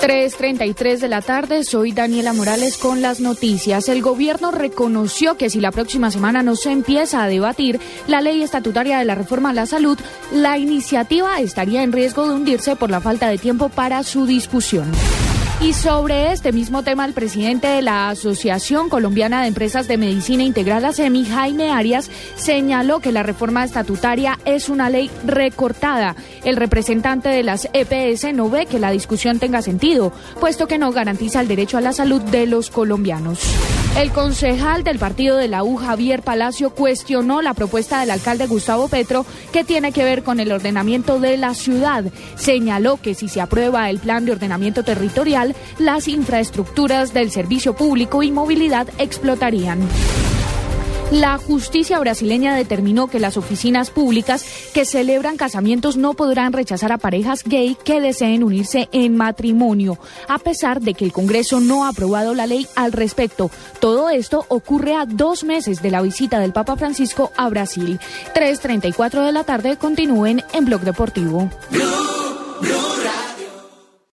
3.33 de la tarde, soy Daniela Morales con las noticias. El gobierno reconoció que si la próxima semana no se empieza a debatir la ley estatutaria de la reforma a la salud, la iniciativa estaría en riesgo de hundirse por la falta de tiempo para su discusión. Y sobre este mismo tema, el presidente de la Asociación Colombiana de Empresas de Medicina Integrada, SEMI, Jaime Arias, señaló que la reforma estatutaria es una ley recortada. El representante de las EPS no ve que la discusión tenga sentido, puesto que no garantiza el derecho a la salud de los colombianos. El concejal del partido de la U, Javier Palacio, cuestionó la propuesta del alcalde Gustavo Petro que tiene que ver con el ordenamiento de la ciudad. Señaló que si se aprueba el plan de ordenamiento territorial, las infraestructuras del servicio público y movilidad explotarían. La justicia brasileña determinó que las oficinas públicas que celebran casamientos no podrán rechazar a parejas gay que deseen unirse en matrimonio, a pesar de que el Congreso no ha aprobado la ley al respecto. Todo esto ocurre a dos meses de la visita del Papa Francisco a Brasil. 3.34 de la tarde continúen en Blog Deportivo.